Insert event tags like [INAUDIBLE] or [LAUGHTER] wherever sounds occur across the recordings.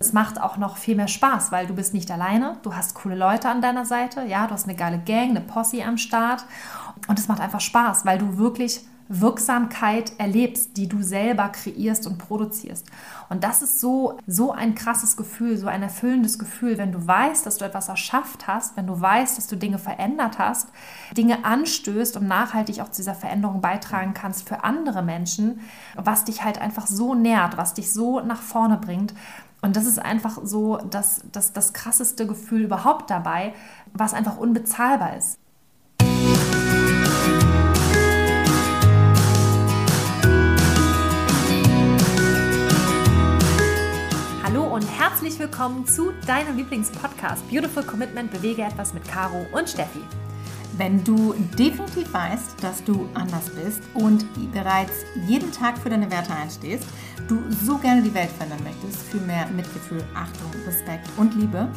Es macht auch noch viel mehr Spaß, weil du bist nicht alleine, du hast coole Leute an deiner Seite, ja, du hast eine geile Gang, eine Posse am Start und es macht einfach Spaß, weil du wirklich Wirksamkeit erlebst, die du selber kreierst und produzierst. Und das ist so, so ein krasses Gefühl, so ein erfüllendes Gefühl, wenn du weißt, dass du etwas erschafft hast, wenn du weißt, dass du Dinge verändert hast, Dinge anstößt und nachhaltig auch zu dieser Veränderung beitragen kannst für andere Menschen, was dich halt einfach so nährt, was dich so nach vorne bringt. Und das ist einfach so das, das, das krasseste Gefühl überhaupt dabei, was einfach unbezahlbar ist. und herzlich willkommen zu deinem Lieblingspodcast Beautiful Commitment Bewege etwas mit Caro und Steffi. Wenn du definitiv weißt, dass du anders bist und bereits jeden Tag für deine Werte einstehst, du so gerne die Welt verändern möchtest, für mehr Mitgefühl, Achtung, Respekt und Liebe,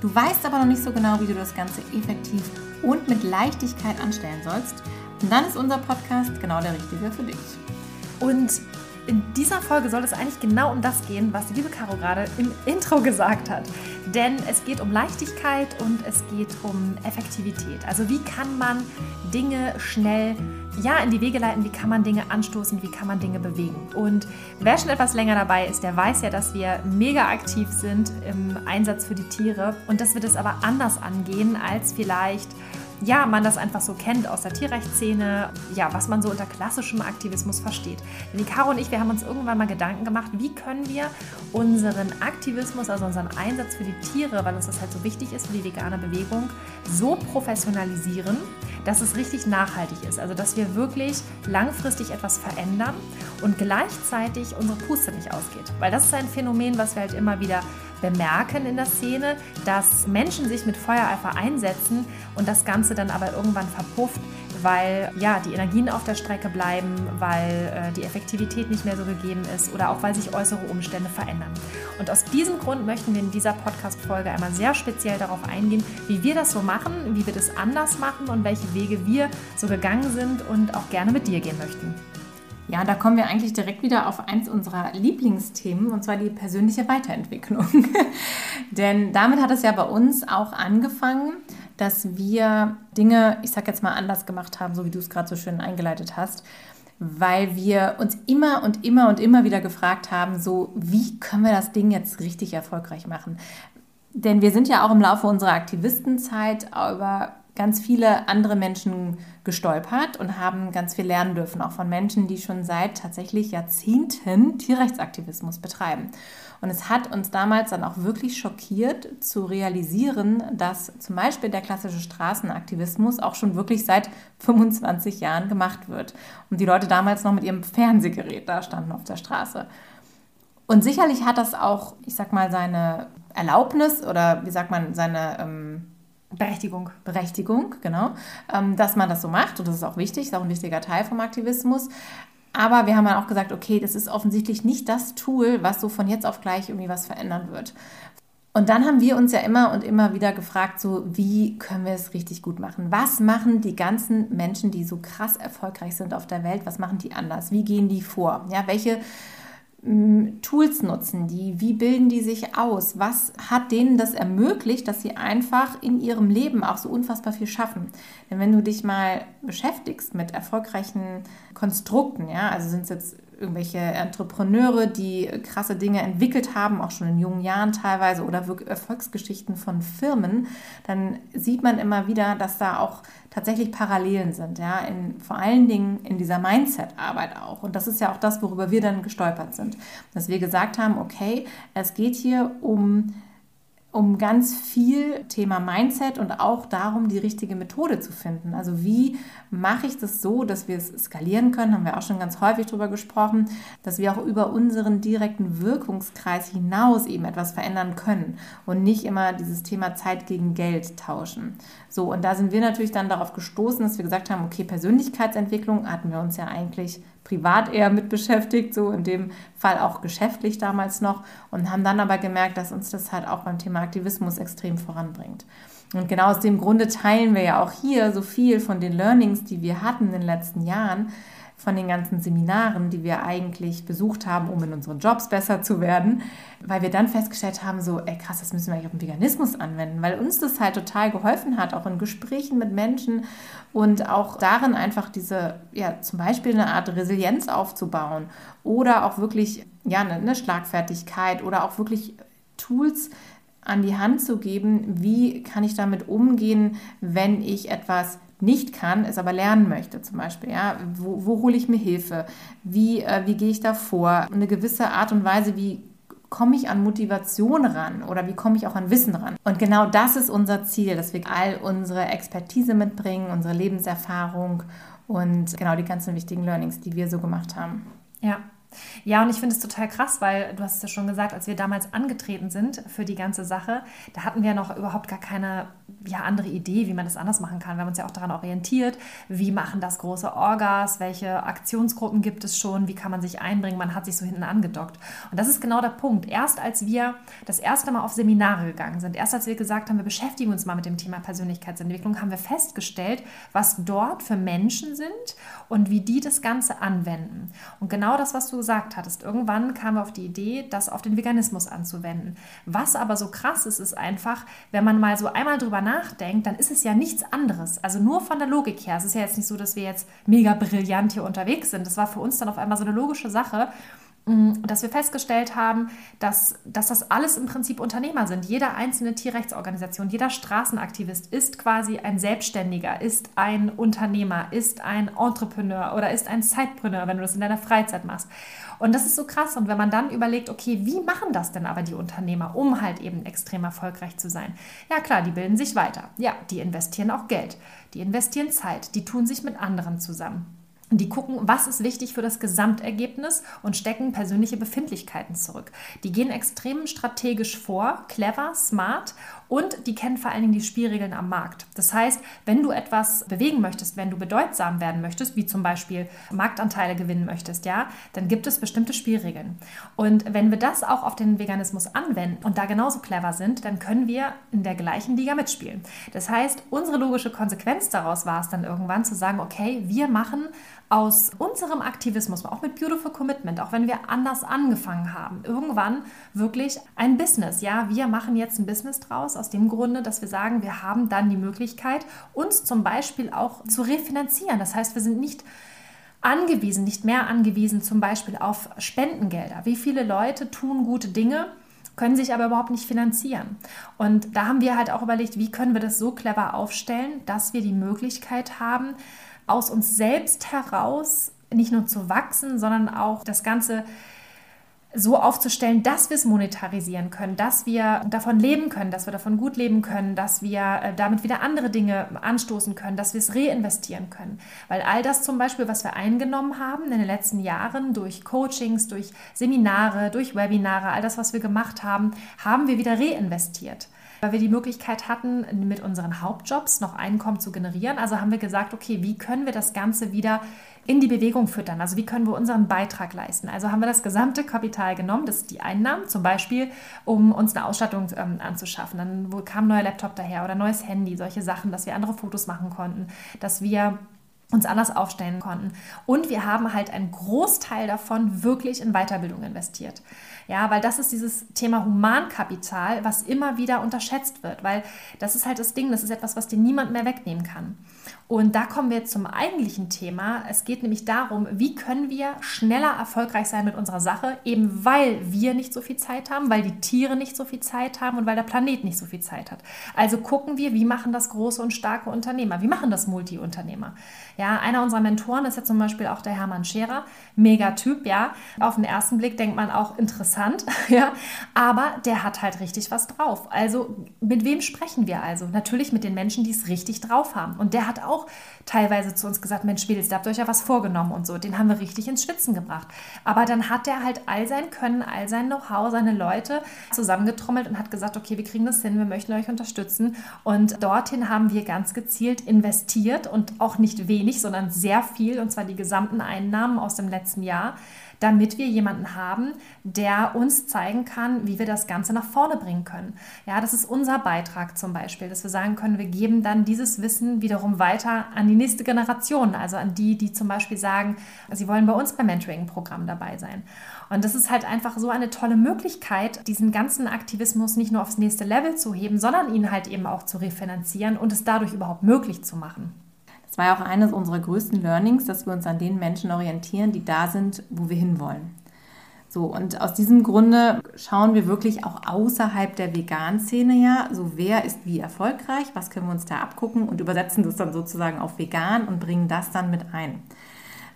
du weißt aber noch nicht so genau, wie du das Ganze effektiv und mit Leichtigkeit anstellen sollst, dann ist unser Podcast genau der richtige für dich. Und in dieser Folge soll es eigentlich genau um das gehen, was die liebe Caro gerade im Intro gesagt hat. Denn es geht um Leichtigkeit und es geht um Effektivität. Also wie kann man Dinge schnell ja, in die Wege leiten, wie kann man Dinge anstoßen, wie kann man Dinge bewegen. Und wer schon etwas länger dabei ist, der weiß ja, dass wir mega aktiv sind im Einsatz für die Tiere und dass wir das aber anders angehen als vielleicht ja, man das einfach so kennt aus der Tierrechtsszene, ja, was man so unter klassischem Aktivismus versteht. Denn die Caro und ich, wir haben uns irgendwann mal Gedanken gemacht, wie können wir unseren Aktivismus, also unseren Einsatz für die Tiere, weil uns das halt so wichtig ist für die vegane Bewegung, so professionalisieren, dass es richtig nachhaltig ist. Also, dass wir wirklich langfristig etwas verändern und gleichzeitig unsere Puste nicht ausgeht. Weil das ist ein Phänomen, was wir halt immer wieder bemerken in der Szene, dass Menschen sich mit Feuereifer einsetzen und das Ganze dann aber irgendwann verpufft, weil ja die Energien auf der Strecke bleiben, weil äh, die Effektivität nicht mehr so gegeben ist oder auch weil sich äußere Umstände verändern. Und aus diesem Grund möchten wir in dieser Podcast-Folge einmal sehr speziell darauf eingehen, wie wir das so machen, wie wir das anders machen und welche Wege wir so gegangen sind und auch gerne mit dir gehen möchten. Ja, da kommen wir eigentlich direkt wieder auf eins unserer Lieblingsthemen, und zwar die persönliche Weiterentwicklung. [LAUGHS] Denn damit hat es ja bei uns auch angefangen, dass wir Dinge, ich sag jetzt mal, anders gemacht haben, so wie du es gerade so schön eingeleitet hast, weil wir uns immer und immer und immer wieder gefragt haben, so wie können wir das Ding jetzt richtig erfolgreich machen? Denn wir sind ja auch im Laufe unserer Aktivistenzeit über ganz viele andere Menschen gestolpert und haben ganz viel lernen dürfen, auch von Menschen, die schon seit tatsächlich Jahrzehnten Tierrechtsaktivismus betreiben. Und es hat uns damals dann auch wirklich schockiert zu realisieren, dass zum Beispiel der klassische Straßenaktivismus auch schon wirklich seit 25 Jahren gemacht wird. Und die Leute damals noch mit ihrem Fernsehgerät da standen auf der Straße. Und sicherlich hat das auch, ich sag mal, seine Erlaubnis oder wie sagt man, seine ähm, Berechtigung. Berechtigung, genau. Ähm, dass man das so macht und das ist auch wichtig, ist auch ein wichtiger Teil vom Aktivismus. Aber wir haben dann auch gesagt, okay, das ist offensichtlich nicht das Tool, was so von jetzt auf gleich irgendwie was verändern wird. Und dann haben wir uns ja immer und immer wieder gefragt, so wie können wir es richtig gut machen? Was machen die ganzen Menschen, die so krass erfolgreich sind auf der Welt, was machen die anders? Wie gehen die vor? Ja, welche Tools nutzen die? Wie bilden die sich aus? Was hat denen das ermöglicht, dass sie einfach in ihrem Leben auch so unfassbar viel schaffen? Denn wenn du dich mal beschäftigst mit erfolgreichen Konstrukten, ja, also sind es jetzt irgendwelche Entrepreneure, die krasse Dinge entwickelt haben, auch schon in jungen Jahren teilweise, oder Erfolgsgeschichten von Firmen, dann sieht man immer wieder, dass da auch tatsächlich Parallelen sind, ja, in, vor allen Dingen in dieser Mindset-Arbeit auch. Und das ist ja auch das, worüber wir dann gestolpert sind, dass wir gesagt haben, okay, es geht hier um um ganz viel Thema Mindset und auch darum, die richtige Methode zu finden. Also wie mache ich das so, dass wir es skalieren können, haben wir auch schon ganz häufig darüber gesprochen, dass wir auch über unseren direkten Wirkungskreis hinaus eben etwas verändern können und nicht immer dieses Thema Zeit gegen Geld tauschen. So, und da sind wir natürlich dann darauf gestoßen, dass wir gesagt haben, okay, Persönlichkeitsentwicklung hatten wir uns ja eigentlich privat eher mit beschäftigt, so in dem Fall auch geschäftlich damals noch und haben dann aber gemerkt, dass uns das halt auch beim Thema Aktivismus extrem voranbringt. Und genau aus dem Grunde teilen wir ja auch hier so viel von den Learnings, die wir hatten in den letzten Jahren, von den ganzen Seminaren, die wir eigentlich besucht haben, um in unseren Jobs besser zu werden, weil wir dann festgestellt haben, so, ey krass, das müssen wir eigentlich auf den Veganismus anwenden, weil uns das halt total geholfen hat, auch in Gesprächen mit Menschen und auch darin einfach diese, ja, zum Beispiel eine Art Resilienz aufzubauen oder auch wirklich, ja, eine, eine Schlagfertigkeit oder auch wirklich Tools an die Hand zu geben, wie kann ich damit umgehen, wenn ich etwas nicht kann, es aber lernen möchte, zum Beispiel. Ja? Wo, wo hole ich mir Hilfe? Wie, äh, wie gehe ich da vor? Eine gewisse Art und Weise, wie komme ich an Motivation ran oder wie komme ich auch an Wissen ran? Und genau das ist unser Ziel, dass wir all unsere Expertise mitbringen, unsere Lebenserfahrung und genau die ganzen wichtigen Learnings, die wir so gemacht haben. Ja, ja, und ich finde es total krass, weil du hast es ja schon gesagt, als wir damals angetreten sind für die ganze Sache, da hatten wir noch überhaupt gar keine ja, andere Idee, wie man das anders machen kann. Wir haben uns ja auch daran orientiert, wie machen das große Orgas, welche Aktionsgruppen gibt es schon, wie kann man sich einbringen, man hat sich so hinten angedockt. Und das ist genau der Punkt. Erst als wir das erste Mal auf Seminare gegangen sind, erst als wir gesagt haben, wir beschäftigen uns mal mit dem Thema Persönlichkeitsentwicklung, haben wir festgestellt, was dort für Menschen sind und wie die das Ganze anwenden. Und genau das, was du gesagt hattest, irgendwann wir auf die Idee, das auf den Veganismus anzuwenden. Was aber so krass ist, ist einfach, wenn man mal so einmal drüber nachdenkt, dann ist es ja nichts anderes. Also nur von der Logik her. Es ist ja jetzt nicht so, dass wir jetzt mega brillant hier unterwegs sind. Das war für uns dann auf einmal so eine logische Sache. Mm, dass wir festgestellt haben, dass, dass das alles im Prinzip Unternehmer sind. Jede einzelne Tierrechtsorganisation, jeder Straßenaktivist ist quasi ein Selbstständiger, ist ein Unternehmer, ist ein Entrepreneur oder ist ein Zeitpreneur, wenn du das in deiner Freizeit machst. Und das ist so krass. Und wenn man dann überlegt, okay, wie machen das denn aber die Unternehmer, um halt eben extrem erfolgreich zu sein? Ja klar, die bilden sich weiter. Ja, die investieren auch Geld, die investieren Zeit, die tun sich mit anderen zusammen. Die gucken, was ist wichtig für das Gesamtergebnis und stecken persönliche Befindlichkeiten zurück. Die gehen extrem strategisch vor, clever, smart und die kennen vor allen Dingen die Spielregeln am Markt. Das heißt, wenn du etwas bewegen möchtest, wenn du bedeutsam werden möchtest, wie zum Beispiel Marktanteile gewinnen möchtest, ja, dann gibt es bestimmte Spielregeln. Und wenn wir das auch auf den Veganismus anwenden und da genauso clever sind, dann können wir in der gleichen Liga mitspielen. Das heißt, unsere logische Konsequenz daraus war es dann irgendwann zu sagen, okay, wir machen aus unserem Aktivismus, auch mit Beautiful Commitment, auch wenn wir anders angefangen haben, irgendwann wirklich ein Business. Ja, wir machen jetzt ein Business draus aus dem Grunde, dass wir sagen, wir haben dann die Möglichkeit, uns zum Beispiel auch zu refinanzieren. Das heißt, wir sind nicht angewiesen, nicht mehr angewiesen zum Beispiel auf Spendengelder. Wie viele Leute tun gute Dinge, können sich aber überhaupt nicht finanzieren. Und da haben wir halt auch überlegt, wie können wir das so clever aufstellen, dass wir die Möglichkeit haben, aus uns selbst heraus nicht nur zu wachsen, sondern auch das Ganze so aufzustellen, dass wir es monetarisieren können, dass wir davon leben können, dass wir davon gut leben können, dass wir äh, damit wieder andere Dinge anstoßen können, dass wir es reinvestieren können. Weil all das zum Beispiel, was wir eingenommen haben in den letzten Jahren durch Coachings, durch Seminare, durch Webinare, all das, was wir gemacht haben, haben wir wieder reinvestiert weil wir die Möglichkeit hatten, mit unseren Hauptjobs noch Einkommen zu generieren. Also haben wir gesagt, okay, wie können wir das Ganze wieder in die Bewegung füttern? Also wie können wir unseren Beitrag leisten? Also haben wir das gesamte Kapital genommen, das die Einnahmen, zum Beispiel, um uns eine Ausstattung ähm, anzuschaffen. Dann kam ein neuer Laptop daher oder neues Handy, solche Sachen, dass wir andere Fotos machen konnten, dass wir uns anders aufstellen konnten. Und wir haben halt einen Großteil davon wirklich in Weiterbildung investiert. Ja, weil das ist dieses Thema Humankapital, was immer wieder unterschätzt wird, weil das ist halt das Ding, das ist etwas, was dir niemand mehr wegnehmen kann. Und da kommen wir zum eigentlichen Thema. Es geht nämlich darum, wie können wir schneller erfolgreich sein mit unserer Sache, eben weil wir nicht so viel Zeit haben, weil die Tiere nicht so viel Zeit haben und weil der Planet nicht so viel Zeit hat. Also gucken wir, wie machen das große und starke Unternehmer, wie machen das Multi-Unternehmer. Ja, einer unserer Mentoren ist ja zum Beispiel auch der Hermann Scherer, Megatyp, ja. Auf den ersten Blick denkt man auch interessant, [LAUGHS] ja, aber der hat halt richtig was drauf. Also mit wem sprechen wir also? Natürlich mit den Menschen, die es richtig drauf haben. Und der hat auch auch teilweise zu uns gesagt, Mensch, Mädels, da habt ihr euch ja was vorgenommen und so. Den haben wir richtig ins Schwitzen gebracht. Aber dann hat er halt all sein Können, all sein Know-how, seine Leute zusammengetrommelt und hat gesagt, okay, wir kriegen das hin, wir möchten euch unterstützen. Und dorthin haben wir ganz gezielt investiert und auch nicht wenig, sondern sehr viel, und zwar die gesamten Einnahmen aus dem letzten Jahr, damit wir jemanden haben, der uns zeigen kann, wie wir das Ganze nach vorne bringen können. Ja, das ist unser Beitrag zum Beispiel, dass wir sagen können, wir geben dann dieses Wissen wiederum weiter an die nächste Generation, also an die, die zum Beispiel sagen, sie wollen bei uns beim Mentoring-Programm dabei sein. Und das ist halt einfach so eine tolle Möglichkeit, diesen ganzen Aktivismus nicht nur aufs nächste Level zu heben, sondern ihn halt eben auch zu refinanzieren und es dadurch überhaupt möglich zu machen. War ja auch eines unserer größten Learnings, dass wir uns an den Menschen orientieren, die da sind, wo wir hinwollen. So, und aus diesem Grunde schauen wir wirklich auch außerhalb der Vegan-Szene ja, so wer ist wie erfolgreich, was können wir uns da abgucken? Und übersetzen das dann sozusagen auf vegan und bringen das dann mit ein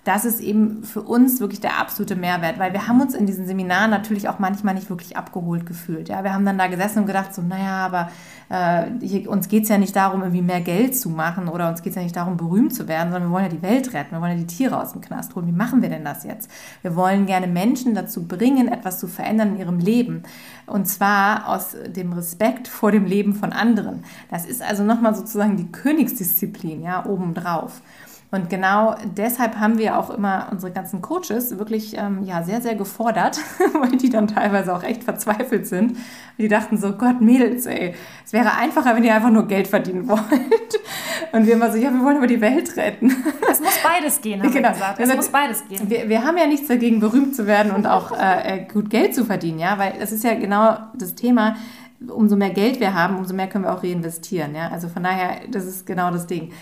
das ist eben für uns wirklich der absolute Mehrwert, weil wir haben uns in diesen Seminaren natürlich auch manchmal nicht wirklich abgeholt gefühlt. Ja, wir haben dann da gesessen und gedacht, so, naja, aber äh, hier, uns geht es ja nicht darum, irgendwie mehr Geld zu machen oder uns geht es ja nicht darum, berühmt zu werden, sondern wir wollen ja die Welt retten, wir wollen ja die Tiere aus dem Knast holen. Wie machen wir denn das jetzt? Wir wollen gerne Menschen dazu bringen, etwas zu verändern in ihrem Leben. Und zwar aus dem Respekt vor dem Leben von anderen. Das ist also nochmal sozusagen die Königsdisziplin, ja, obendrauf. Und genau deshalb haben wir auch immer unsere ganzen Coaches wirklich ähm, ja, sehr, sehr gefordert, [LAUGHS] weil die dann teilweise auch echt verzweifelt sind. Die dachten so, Gott, Mädels, ey, es wäre einfacher, wenn ihr einfach nur Geld verdienen wollt. [LAUGHS] Und wir immer so, ja, wir wollen aber die Welt retten. Es muss beides gehen, haben genau. wir gesagt. Es also, muss beides gehen. Wir, wir haben ja nichts dagegen, berühmt zu werden und auch [LAUGHS] äh, gut Geld zu verdienen, ja, weil es ist ja genau das Thema, umso mehr Geld wir haben, umso mehr können wir auch reinvestieren. Ja? Also von daher, das ist genau das Ding.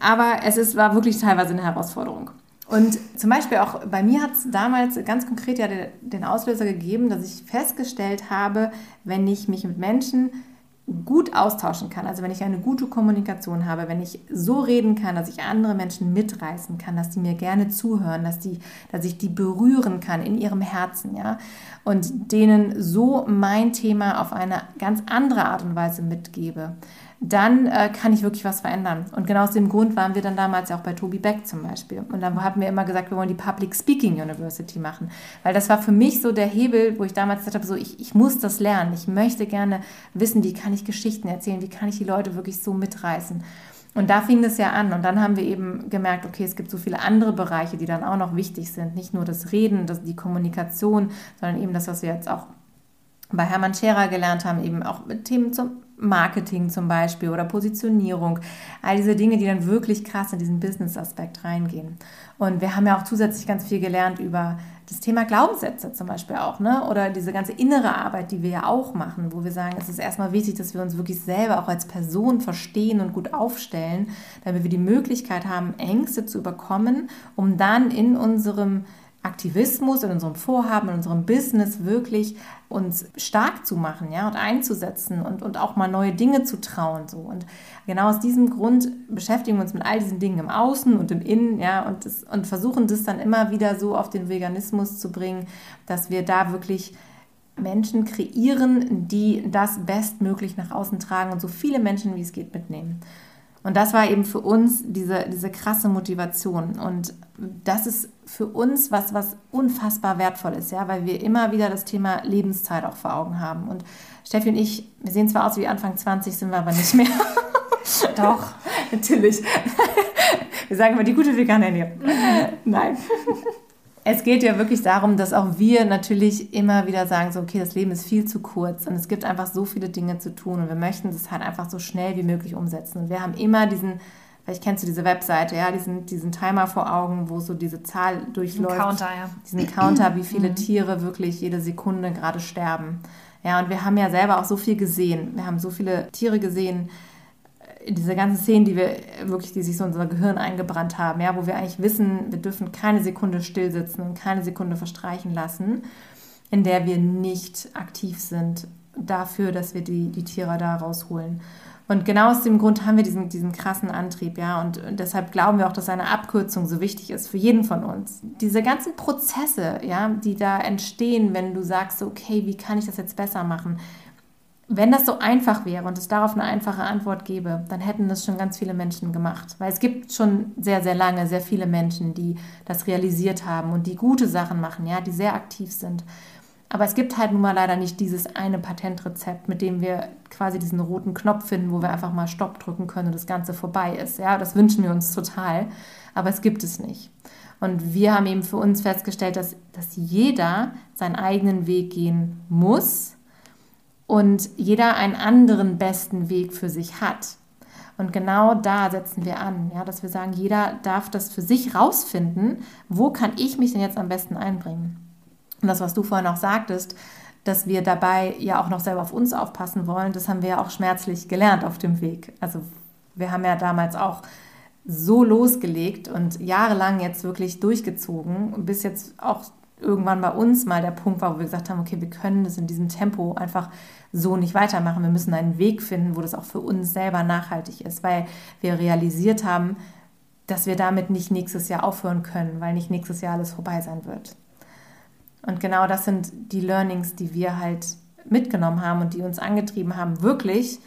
Aber es ist, war wirklich teilweise eine Herausforderung. Und zum Beispiel auch bei mir hat es damals ganz konkret ja den Auslöser gegeben, dass ich festgestellt habe, wenn ich mich mit Menschen gut austauschen kann, also wenn ich eine gute Kommunikation habe, wenn ich so reden kann, dass ich andere Menschen mitreißen kann, dass die mir gerne zuhören, dass, die, dass ich die berühren kann in ihrem Herzen, ja, und denen so mein Thema auf eine ganz andere Art und Weise mitgebe, dann äh, kann ich wirklich was verändern. Und genau aus dem Grund waren wir dann damals auch bei Tobi Beck zum Beispiel. Und dann haben wir immer gesagt, wir wollen die Public Speaking University machen. Weil das war für mich so der Hebel, wo ich damals gesagt habe, so ich, ich muss das lernen. Ich möchte gerne wissen, wie kann ich Geschichten erzählen, wie kann ich die Leute wirklich so mitreißen. Und da fing das ja an. Und dann haben wir eben gemerkt, okay, es gibt so viele andere Bereiche, die dann auch noch wichtig sind. Nicht nur das Reden, das, die Kommunikation, sondern eben das, was wir jetzt auch bei Hermann Scherer gelernt haben, eben auch mit Themen zum Marketing zum Beispiel oder Positionierung. All diese Dinge, die dann wirklich krass in diesen Business-Aspekt reingehen. Und wir haben ja auch zusätzlich ganz viel gelernt über das Thema Glaubenssätze zum Beispiel auch, ne? Oder diese ganze innere Arbeit, die wir ja auch machen, wo wir sagen, es ist erstmal wichtig, dass wir uns wirklich selber auch als Person verstehen und gut aufstellen, damit wir die Möglichkeit haben, Ängste zu überkommen, um dann in unserem Aktivismus, in unserem Vorhaben, in unserem Business wirklich uns stark zu machen, ja, und einzusetzen und, und auch mal neue Dinge zu trauen, so. Und genau aus diesem Grund beschäftigen wir uns mit all diesen Dingen im Außen und im Innen, ja, und, das, und versuchen das dann immer wieder so auf den Veganismus zu bringen, dass wir da wirklich Menschen kreieren, die das bestmöglich nach außen tragen und so viele Menschen wie es geht mitnehmen. Und das war eben für uns diese, diese krasse Motivation. Und das ist für uns was, was unfassbar wertvoll ist, ja, weil wir immer wieder das Thema Lebenszeit auch vor Augen haben. Und Steffi und ich, wir sehen zwar aus wie Anfang 20, sind wir aber nicht mehr. [LAUGHS] Doch, [LAUGHS] natürlich. Wir sagen immer die gute vegane Ernährung. Nein. Es geht ja wirklich darum, dass auch wir natürlich immer wieder sagen, so, okay, das Leben ist viel zu kurz und es gibt einfach so viele Dinge zu tun und wir möchten das halt einfach so schnell wie möglich umsetzen. Und wir haben immer diesen, vielleicht kennst du diese Webseite, ja, diesen, diesen Timer vor Augen, wo so diese Zahl durchläuft. Diesen Counter, ja. Diesen Counter, wie viele mhm. Tiere wirklich jede Sekunde gerade sterben. Ja, und wir haben ja selber auch so viel gesehen. Wir haben so viele Tiere gesehen, diese ganzen Szenen, die wir wirklich, die sich so in unser Gehirn eingebrannt haben, ja, wo wir eigentlich wissen, wir dürfen keine Sekunde stillsitzen und keine Sekunde verstreichen lassen, in der wir nicht aktiv sind dafür, dass wir die, die Tiere da rausholen. Und genau aus dem Grund haben wir diesen, diesen krassen Antrieb, ja. Und, deshalb glauben wir auch, dass eine Abkürzung so wichtig ist für jeden von uns. Diese ganzen Prozesse, ja, die da entstehen, wenn du sagst, okay, wie kann ich das jetzt besser machen? Wenn das so einfach wäre und es darauf eine einfache Antwort gäbe, dann hätten das schon ganz viele Menschen gemacht. Weil es gibt schon sehr, sehr lange sehr viele Menschen, die das realisiert haben und die gute Sachen machen, ja, die sehr aktiv sind. Aber es gibt halt nun mal leider nicht dieses eine Patentrezept, mit dem wir quasi diesen roten Knopf finden, wo wir einfach mal Stopp drücken können und das Ganze vorbei ist. Ja, das wünschen wir uns total, aber es gibt es nicht. Und wir haben eben für uns festgestellt, dass, dass jeder seinen eigenen Weg gehen muss und jeder einen anderen besten Weg für sich hat. Und genau da setzen wir an, ja, dass wir sagen, jeder darf das für sich rausfinden, wo kann ich mich denn jetzt am besten einbringen. Und das, was du vorhin auch sagtest, dass wir dabei ja auch noch selber auf uns aufpassen wollen, das haben wir ja auch schmerzlich gelernt auf dem Weg. Also wir haben ja damals auch so losgelegt und jahrelang jetzt wirklich durchgezogen, bis jetzt auch irgendwann bei uns mal der Punkt war, wo wir gesagt haben, okay, wir können das in diesem Tempo einfach so nicht weitermachen. Wir müssen einen Weg finden, wo das auch für uns selber nachhaltig ist, weil wir realisiert haben, dass wir damit nicht nächstes Jahr aufhören können, weil nicht nächstes Jahr alles vorbei sein wird. Und genau das sind die Learnings, die wir halt mitgenommen haben und die uns angetrieben haben, wirklich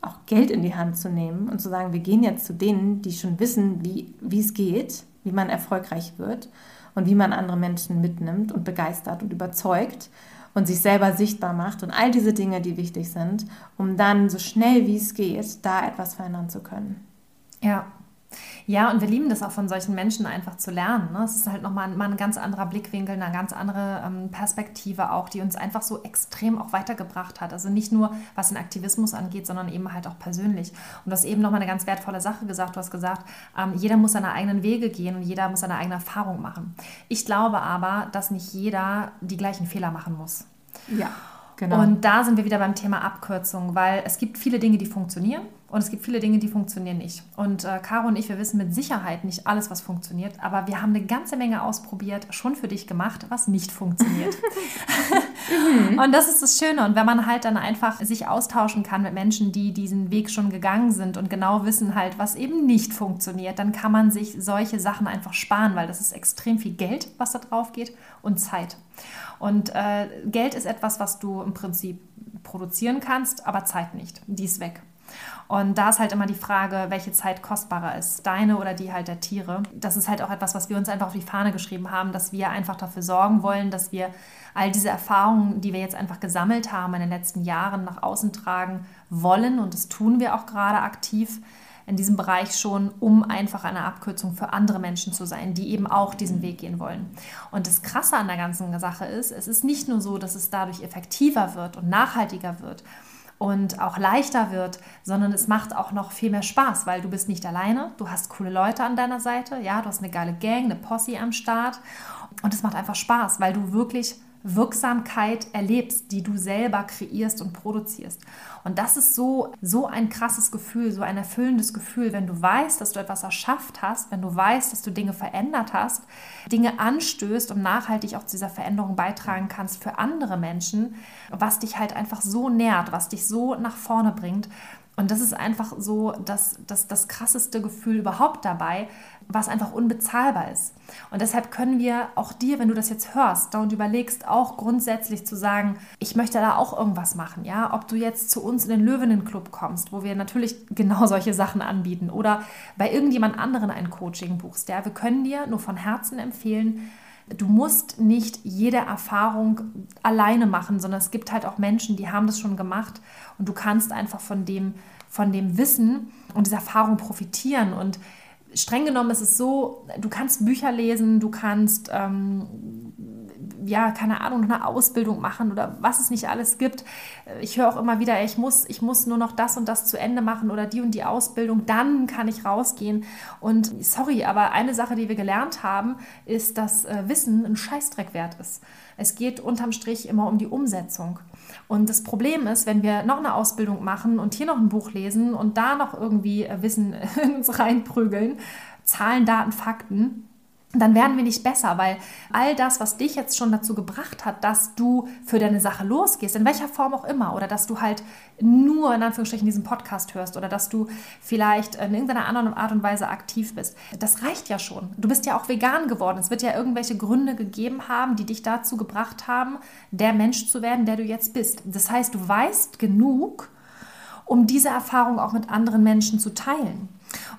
auch Geld in die Hand zu nehmen und zu sagen, wir gehen jetzt zu denen, die schon wissen, wie, es geht, wie man erfolgreich wird und wie man andere Menschen mitnimmt und begeistert und überzeugt und sich selber sichtbar macht und all diese Dinge, die wichtig sind, um dann so schnell wie es geht, da etwas verändern zu können. Ja, ja, und wir lieben das auch von solchen Menschen einfach zu lernen. Ne? Es ist halt nochmal mal ein ganz anderer Blickwinkel, eine ganz andere ähm, Perspektive auch, die uns einfach so extrem auch weitergebracht hat. Also nicht nur, was den Aktivismus angeht, sondern eben halt auch persönlich. Und du hast eben nochmal eine ganz wertvolle Sache gesagt. Du hast gesagt, ähm, jeder muss seine eigenen Wege gehen und jeder muss seine eigene Erfahrung machen. Ich glaube aber, dass nicht jeder die gleichen Fehler machen muss. Ja. Genau. Und da sind wir wieder beim Thema Abkürzung, weil es gibt viele Dinge, die funktionieren und es gibt viele Dinge, die funktionieren nicht. Und äh, Caro und ich, wir wissen mit Sicherheit nicht alles, was funktioniert, aber wir haben eine ganze Menge ausprobiert, schon für dich gemacht, was nicht funktioniert. [LAUGHS] [LAUGHS] Und das ist das Schöne. Und wenn man halt dann einfach sich austauschen kann mit Menschen, die diesen Weg schon gegangen sind und genau wissen halt, was eben nicht funktioniert, dann kann man sich solche Sachen einfach sparen, weil das ist extrem viel Geld, was da drauf geht und Zeit. Und äh, Geld ist etwas, was du im Prinzip produzieren kannst, aber Zeit nicht. Die ist weg. Und da ist halt immer die Frage, welche Zeit kostbarer ist, deine oder die halt der Tiere. Das ist halt auch etwas, was wir uns einfach auf die Fahne geschrieben haben, dass wir einfach dafür sorgen wollen, dass wir all diese Erfahrungen, die wir jetzt einfach gesammelt haben in den letzten Jahren, nach außen tragen wollen. Und das tun wir auch gerade aktiv in diesem Bereich schon, um einfach eine Abkürzung für andere Menschen zu sein, die eben auch diesen Weg gehen wollen. Und das Krasse an der ganzen Sache ist, es ist nicht nur so, dass es dadurch effektiver wird und nachhaltiger wird und auch leichter wird, sondern es macht auch noch viel mehr Spaß, weil du bist nicht alleine, du hast coole Leute an deiner Seite, ja, du hast eine geile Gang, eine Posse am Start und es macht einfach Spaß, weil du wirklich Wirksamkeit erlebst, die du selber kreierst und produzierst. Und das ist so, so ein krasses Gefühl, so ein erfüllendes Gefühl, wenn du weißt, dass du etwas erschafft hast, wenn du weißt, dass du Dinge verändert hast, Dinge anstößt und nachhaltig auch zu dieser Veränderung beitragen kannst für andere Menschen, was dich halt einfach so nährt, was dich so nach vorne bringt. Und das ist einfach so das, das, das krasseste Gefühl überhaupt dabei, was einfach unbezahlbar ist. Und deshalb können wir auch dir, wenn du das jetzt hörst und überlegst, auch grundsätzlich zu sagen, ich möchte da auch irgendwas machen, ja, ob du jetzt zu uns in den Löwenenclub kommst, wo wir natürlich [LAUGHS] genau solche Sachen anbieten oder bei irgendjemand anderen ein Coaching buchst, ja, wir können dir nur von Herzen empfehlen, du musst nicht jede Erfahrung alleine machen, sondern es gibt halt auch Menschen, die haben das schon gemacht und du kannst einfach von dem, von dem Wissen und dieser Erfahrung profitieren. Und streng genommen ist es so, du kannst Bücher lesen, du kannst, ähm, ja, keine Ahnung, eine Ausbildung machen oder was es nicht alles gibt. Ich höre auch immer wieder, ich muss, ich muss nur noch das und das zu Ende machen oder die und die Ausbildung, dann kann ich rausgehen. Und sorry, aber eine Sache, die wir gelernt haben, ist, dass äh, Wissen ein Scheißdreck wert ist. Es geht unterm Strich immer um die Umsetzung. Und das Problem ist, wenn wir noch eine Ausbildung machen und hier noch ein Buch lesen und da noch irgendwie äh, Wissen [LAUGHS] in uns reinprügeln, Zahlen, Daten, Fakten, dann werden wir nicht besser, weil all das, was dich jetzt schon dazu gebracht hat, dass du für deine Sache losgehst, in welcher Form auch immer, oder dass du halt nur in Anführungsstrichen diesen Podcast hörst oder dass du vielleicht in irgendeiner anderen Art und Weise aktiv bist, das reicht ja schon. Du bist ja auch vegan geworden. Es wird ja irgendwelche Gründe gegeben haben, die dich dazu gebracht haben, der Mensch zu werden, der du jetzt bist. Das heißt, du weißt genug, um diese Erfahrung auch mit anderen Menschen zu teilen.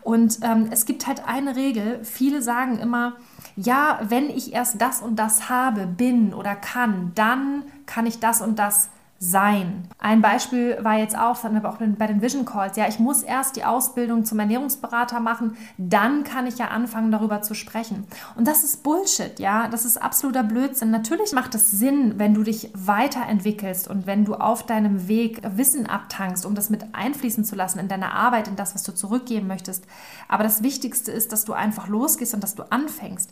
Und ähm, es gibt halt eine Regel. Viele sagen immer, ja, wenn ich erst das und das habe, bin oder kann, dann kann ich das und das sein. Ein Beispiel war jetzt auch, das hatten wir auch bei den Vision Calls, ja, ich muss erst die Ausbildung zum Ernährungsberater machen, dann kann ich ja anfangen, darüber zu sprechen. Und das ist Bullshit, ja, das ist absoluter Blödsinn. Natürlich macht es Sinn, wenn du dich weiterentwickelst und wenn du auf deinem Weg Wissen abtankst, um das mit einfließen zu lassen in deine Arbeit, in das, was du zurückgeben möchtest. Aber das Wichtigste ist, dass du einfach losgehst und dass du anfängst.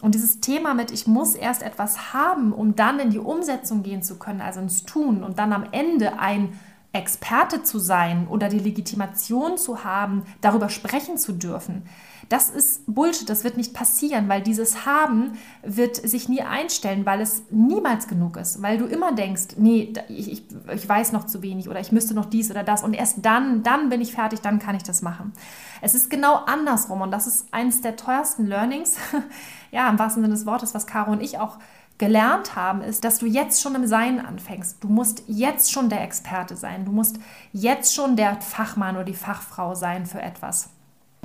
Und dieses Thema mit, ich muss erst etwas haben, um dann in die Umsetzung gehen zu können, also ins Tun und dann am Ende ein Experte zu sein oder die Legitimation zu haben, darüber sprechen zu dürfen. Das ist Bullshit, das wird nicht passieren, weil dieses Haben wird sich nie einstellen, weil es niemals genug ist, weil du immer denkst, nee, ich, ich, ich weiß noch zu wenig oder ich müsste noch dies oder das und erst dann, dann bin ich fertig, dann kann ich das machen. Es ist genau andersrum und das ist eines der teuersten Learnings, [LAUGHS] ja, im wahrsten Sinne des Wortes, was Caro und ich auch gelernt haben, ist, dass du jetzt schon im Sein anfängst. Du musst jetzt schon der Experte sein. Du musst jetzt schon der Fachmann oder die Fachfrau sein für etwas.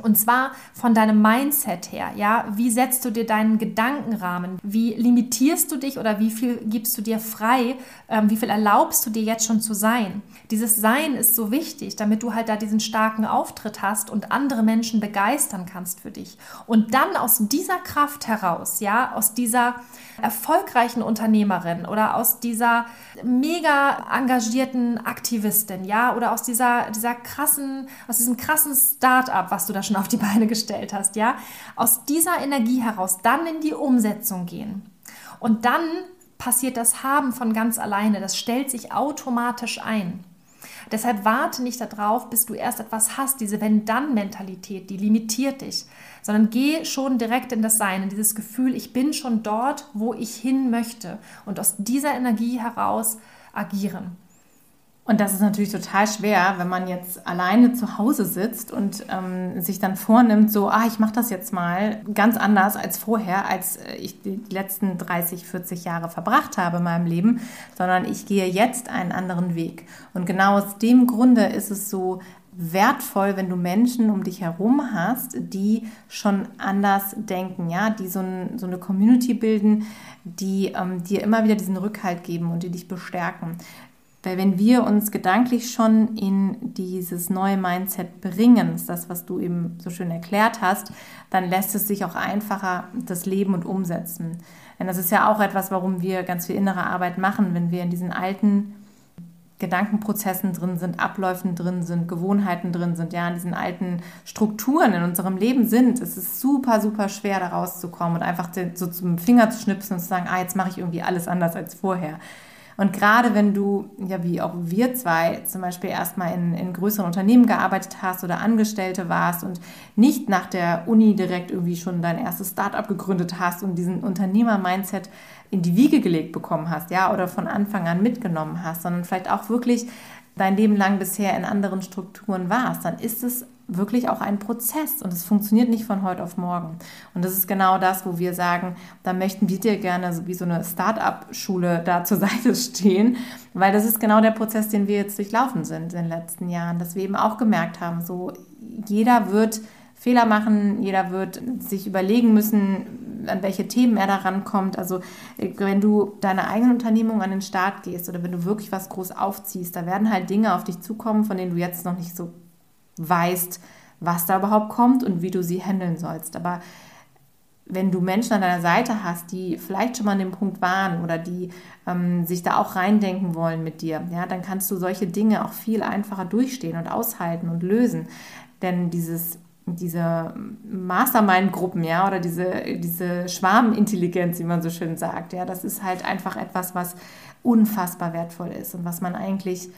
Und zwar von deinem Mindset her, ja, wie setzt du dir deinen Gedankenrahmen? Wie limitierst du dich oder wie viel gibst du dir frei? Ähm, wie viel erlaubst du dir jetzt schon zu sein? Dieses Sein ist so wichtig, damit du halt da diesen starken Auftritt hast und andere Menschen begeistern kannst für dich. Und dann aus dieser Kraft heraus, ja, aus dieser erfolgreichen Unternehmerin oder aus dieser mega engagierten Aktivistin, ja, oder aus dieser, dieser krassen, aus diesem krassen Start-up, was du da schon auf die Beine gestellt hast, ja, aus dieser Energie heraus dann in die Umsetzung gehen. Und dann passiert das Haben von ganz alleine, das stellt sich automatisch ein. Deshalb warte nicht darauf, bis du erst etwas hast, diese Wenn-Dann-Mentalität, die limitiert dich, sondern geh schon direkt in das Sein, in dieses Gefühl, ich bin schon dort, wo ich hin möchte und aus dieser Energie heraus agieren. Und das ist natürlich total schwer, wenn man jetzt alleine zu Hause sitzt und ähm, sich dann vornimmt, so, ah, ich mache das jetzt mal ganz anders als vorher, als äh, ich die letzten 30, 40 Jahre verbracht habe in meinem Leben, sondern ich gehe jetzt einen anderen Weg. Und genau aus dem Grunde ist es so wertvoll, wenn du Menschen um dich herum hast, die schon anders denken, ja, die so, ein, so eine Community bilden, die ähm, dir immer wieder diesen Rückhalt geben und die dich bestärken. Weil wenn wir uns gedanklich schon in dieses neue Mindset bringen, das, was du eben so schön erklärt hast, dann lässt es sich auch einfacher das Leben und umsetzen. Denn das ist ja auch etwas, warum wir ganz viel innere Arbeit machen, wenn wir in diesen alten Gedankenprozessen drin sind, Abläufen drin sind, Gewohnheiten drin sind, ja, in diesen alten Strukturen in unserem Leben sind. Es ist super, super schwer, da rauszukommen und einfach so zum Finger zu schnipsen und zu sagen, ah, jetzt mache ich irgendwie alles anders als vorher. Und gerade wenn du, ja wie auch wir zwei, zum Beispiel erstmal in, in größeren Unternehmen gearbeitet hast oder Angestellte warst und nicht nach der Uni direkt irgendwie schon dein erstes Startup gegründet hast und diesen Unternehmer-Mindset in die Wiege gelegt bekommen hast, ja, oder von Anfang an mitgenommen hast, sondern vielleicht auch wirklich dein Leben lang bisher in anderen Strukturen warst, dann ist es wirklich auch ein Prozess und es funktioniert nicht von heute auf morgen. Und das ist genau das, wo wir sagen, da möchten wir dir gerne wie so eine Start-up-Schule da zur [LAUGHS] Seite stehen, weil das ist genau der Prozess, den wir jetzt durchlaufen sind in den letzten Jahren, dass wir eben auch gemerkt haben, so jeder wird Fehler machen, jeder wird sich überlegen müssen, an welche Themen er da rankommt. Also wenn du deine eigene Unternehmung an den Start gehst oder wenn du wirklich was groß aufziehst, da werden halt Dinge auf dich zukommen, von denen du jetzt noch nicht so weißt, was da überhaupt kommt und wie du sie handeln sollst. Aber wenn du Menschen an deiner Seite hast, die vielleicht schon mal an dem Punkt waren oder die ähm, sich da auch reindenken wollen mit dir, ja, dann kannst du solche Dinge auch viel einfacher durchstehen und aushalten und lösen. Denn dieses, diese Mastermind-Gruppen, ja, oder diese, diese Schwarmintelligenz, wie man so schön sagt, ja, das ist halt einfach etwas, was unfassbar wertvoll ist und was man eigentlich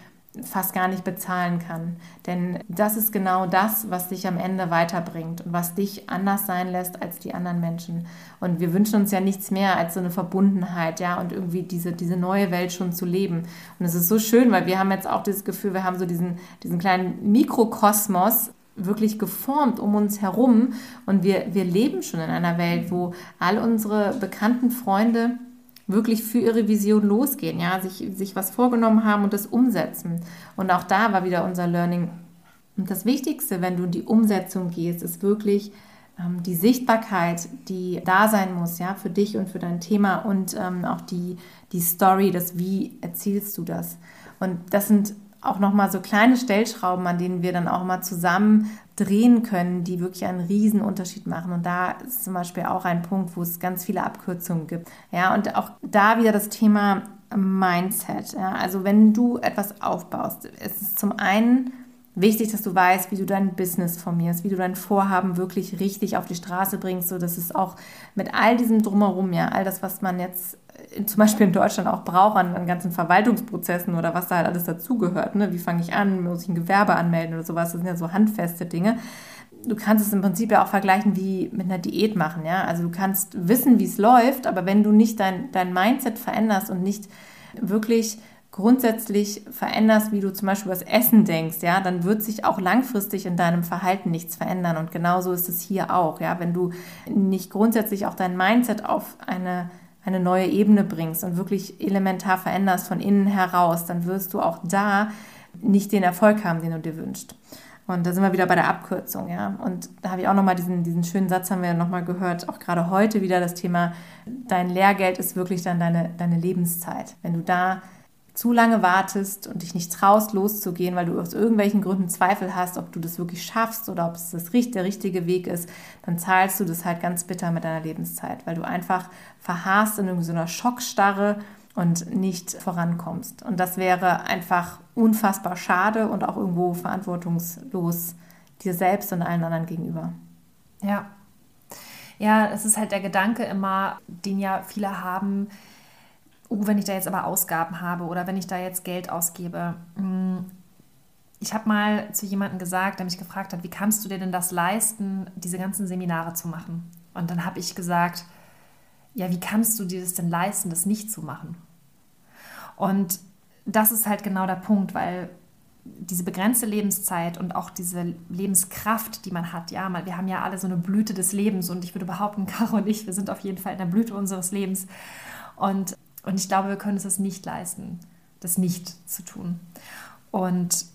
fast gar nicht bezahlen kann. Denn das ist genau das, was dich am Ende weiterbringt und was dich anders sein lässt als die anderen Menschen. Und wir wünschen uns ja nichts mehr als so eine Verbundenheit, ja, und irgendwie diese, diese neue Welt schon zu leben. Und es ist so schön, weil wir haben jetzt auch dieses Gefühl, wir haben so diesen, diesen kleinen Mikrokosmos wirklich geformt um uns herum und wir, wir leben schon in einer Welt, wo all unsere bekannten Freunde wirklich für ihre Vision losgehen, ja, sich, sich was vorgenommen haben und das umsetzen. Und auch da war wieder unser Learning. Und das Wichtigste, wenn du in die Umsetzung gehst, ist wirklich ähm, die Sichtbarkeit, die da sein muss, ja, für dich und für dein Thema und ähm, auch die, die Story, das wie erzielst du das. Und das sind auch nochmal so kleine Stellschrauben, an denen wir dann auch mal zusammen drehen können, die wirklich einen riesen Unterschied machen. Und da ist zum Beispiel auch ein Punkt, wo es ganz viele Abkürzungen gibt. Ja, und auch da wieder das Thema Mindset. Ja, also wenn du etwas aufbaust, ist es zum einen wichtig, dass du weißt, wie du dein Business formierst, wie du dein Vorhaben wirklich richtig auf die Straße bringst, so dass es auch mit all diesem drumherum, ja, all das, was man jetzt zum Beispiel in Deutschland auch braucht an, an ganzen Verwaltungsprozessen oder was da halt alles dazugehört. Ne? Wie fange ich an? Muss ich ein Gewerbe anmelden oder sowas? Das sind ja so handfeste Dinge. Du kannst es im Prinzip ja auch vergleichen wie mit einer Diät machen. Ja? Also du kannst wissen, wie es läuft, aber wenn du nicht dein, dein Mindset veränderst und nicht wirklich grundsätzlich veränderst, wie du zum Beispiel über das Essen denkst, ja, dann wird sich auch langfristig in deinem Verhalten nichts verändern. Und genauso ist es hier auch, ja, wenn du nicht grundsätzlich auch dein Mindset auf eine eine neue Ebene bringst und wirklich elementar veränderst von innen heraus, dann wirst du auch da nicht den Erfolg haben, den du dir wünschst. Und da sind wir wieder bei der Abkürzung, ja. Und da habe ich auch nochmal diesen, diesen schönen Satz, haben wir ja nochmal gehört, auch gerade heute wieder das Thema, dein Lehrgeld ist wirklich dann deine, deine Lebenszeit. Wenn du da zu lange wartest und dich nicht traust, loszugehen, weil du aus irgendwelchen Gründen Zweifel hast, ob du das wirklich schaffst oder ob es das, der richtige Weg ist, dann zahlst du das halt ganz bitter mit deiner Lebenszeit, weil du einfach verharrst in so einer Schockstarre und nicht vorankommst. Und das wäre einfach unfassbar schade und auch irgendwo verantwortungslos dir selbst und allen anderen gegenüber. Ja. Ja, es ist halt der Gedanke immer, den ja viele haben, oh, wenn ich da jetzt aber Ausgaben habe oder wenn ich da jetzt Geld ausgebe. Hm, ich habe mal zu jemandem gesagt, der mich gefragt hat, wie kannst du dir denn das leisten, diese ganzen Seminare zu machen? Und dann habe ich gesagt, ja, wie kannst du dir das denn leisten, das nicht zu machen? Und das ist halt genau der Punkt, weil diese begrenzte Lebenszeit und auch diese Lebenskraft, die man hat, ja, wir haben ja alle so eine Blüte des Lebens und ich würde behaupten, [LAUGHS] Caro und ich, wir sind auf jeden Fall in der Blüte unseres Lebens. Und und ich glaube, wir können es das nicht leisten, das nicht zu tun. Und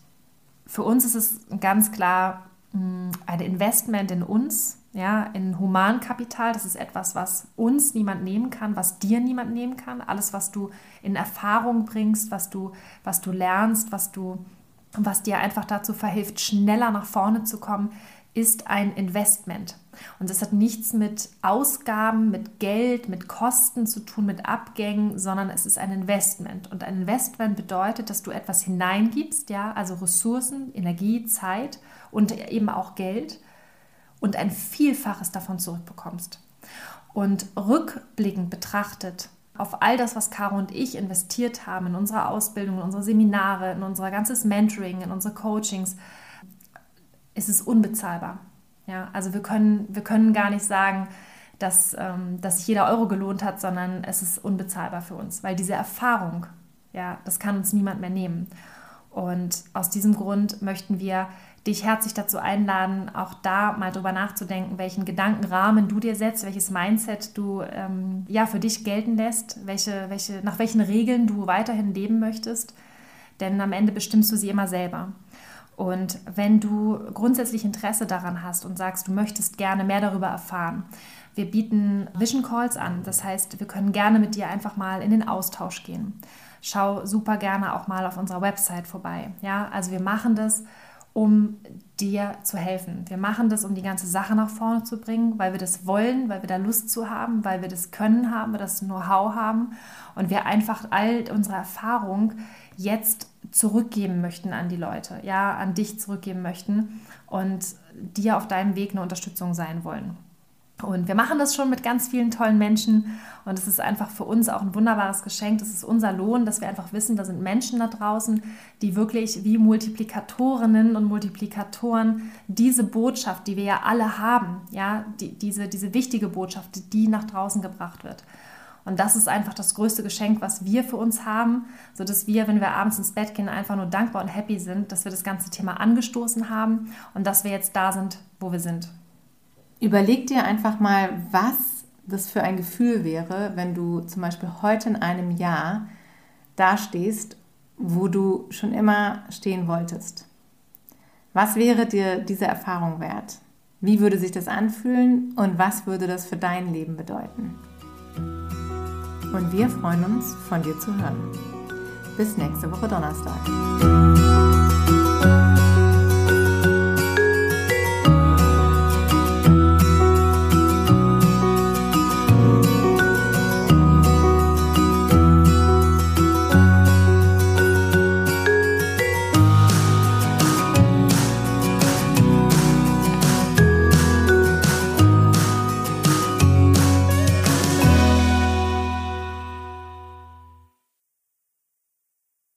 für uns ist es ganz klar hm, ein Investment in uns, ja, in Humankapital. Das ist etwas, was uns niemand nehmen kann, was dir niemand nehmen kann. Alles, was du in Erfahrung bringst, was du, was du lernst, was du, was dir einfach dazu verhilft, schneller nach vorne zu kommen, ist ein Investment. Und das hat nichts mit Ausgaben, mit Geld, mit Kosten zu tun, mit Abgängen, sondern es ist ein Investment. Und ein Investment bedeutet, dass du etwas hineingibst, ja, also Ressourcen, Energie, Zeit und eben auch Geld und ein Vielfaches davon zurückbekommst. Und rückblickend betrachtet auf all das, was Caro und ich investiert haben in unsere Ausbildung, in unsere Seminare, in unser ganzes Mentoring, in unsere Coachings, ist es unbezahlbar. Ja, also wir können, wir können gar nicht sagen, dass, ähm, dass sich jeder Euro gelohnt hat, sondern es ist unbezahlbar für uns, weil diese Erfahrung, ja, das kann uns niemand mehr nehmen. Und aus diesem Grund möchten wir dich herzlich dazu einladen, auch da mal drüber nachzudenken, welchen Gedankenrahmen du dir setzt, welches Mindset du ähm, ja für dich gelten lässt, welche, welche, nach welchen Regeln du weiterhin leben möchtest. Denn am Ende bestimmst du sie immer selber. Und wenn du grundsätzlich Interesse daran hast und sagst, du möchtest gerne mehr darüber erfahren, wir bieten Vision Calls an. Das heißt, wir können gerne mit dir einfach mal in den Austausch gehen. Schau super gerne auch mal auf unserer Website vorbei. Ja, also wir machen das, um dir zu helfen. Wir machen das, um die ganze Sache nach vorne zu bringen, weil wir das wollen, weil wir da Lust zu haben, weil wir das Können haben, wir das Know-how haben und wir einfach all unsere Erfahrung jetzt zurückgeben möchten an die Leute, ja, an dich zurückgeben möchten und dir auf deinem Weg eine Unterstützung sein wollen. Und wir machen das schon mit ganz vielen tollen Menschen und es ist einfach für uns auch ein wunderbares Geschenk. Das ist unser Lohn, dass wir einfach wissen, da sind Menschen da draußen, die wirklich wie Multiplikatorinnen und Multiplikatoren diese Botschaft, die wir ja alle haben, ja, die, diese, diese wichtige Botschaft, die nach draußen gebracht wird. Und das ist einfach das größte Geschenk, was wir für uns haben, sodass wir, wenn wir abends ins Bett gehen, einfach nur dankbar und happy sind, dass wir das ganze Thema angestoßen haben und dass wir jetzt da sind, wo wir sind. Überleg dir einfach mal, was das für ein Gefühl wäre, wenn du zum Beispiel heute in einem Jahr dastehst, wo du schon immer stehen wolltest. Was wäre dir diese Erfahrung wert? Wie würde sich das anfühlen und was würde das für dein Leben bedeuten? und wir freuen uns, von dir zu hören. Bis nächste Woche Donnerstag.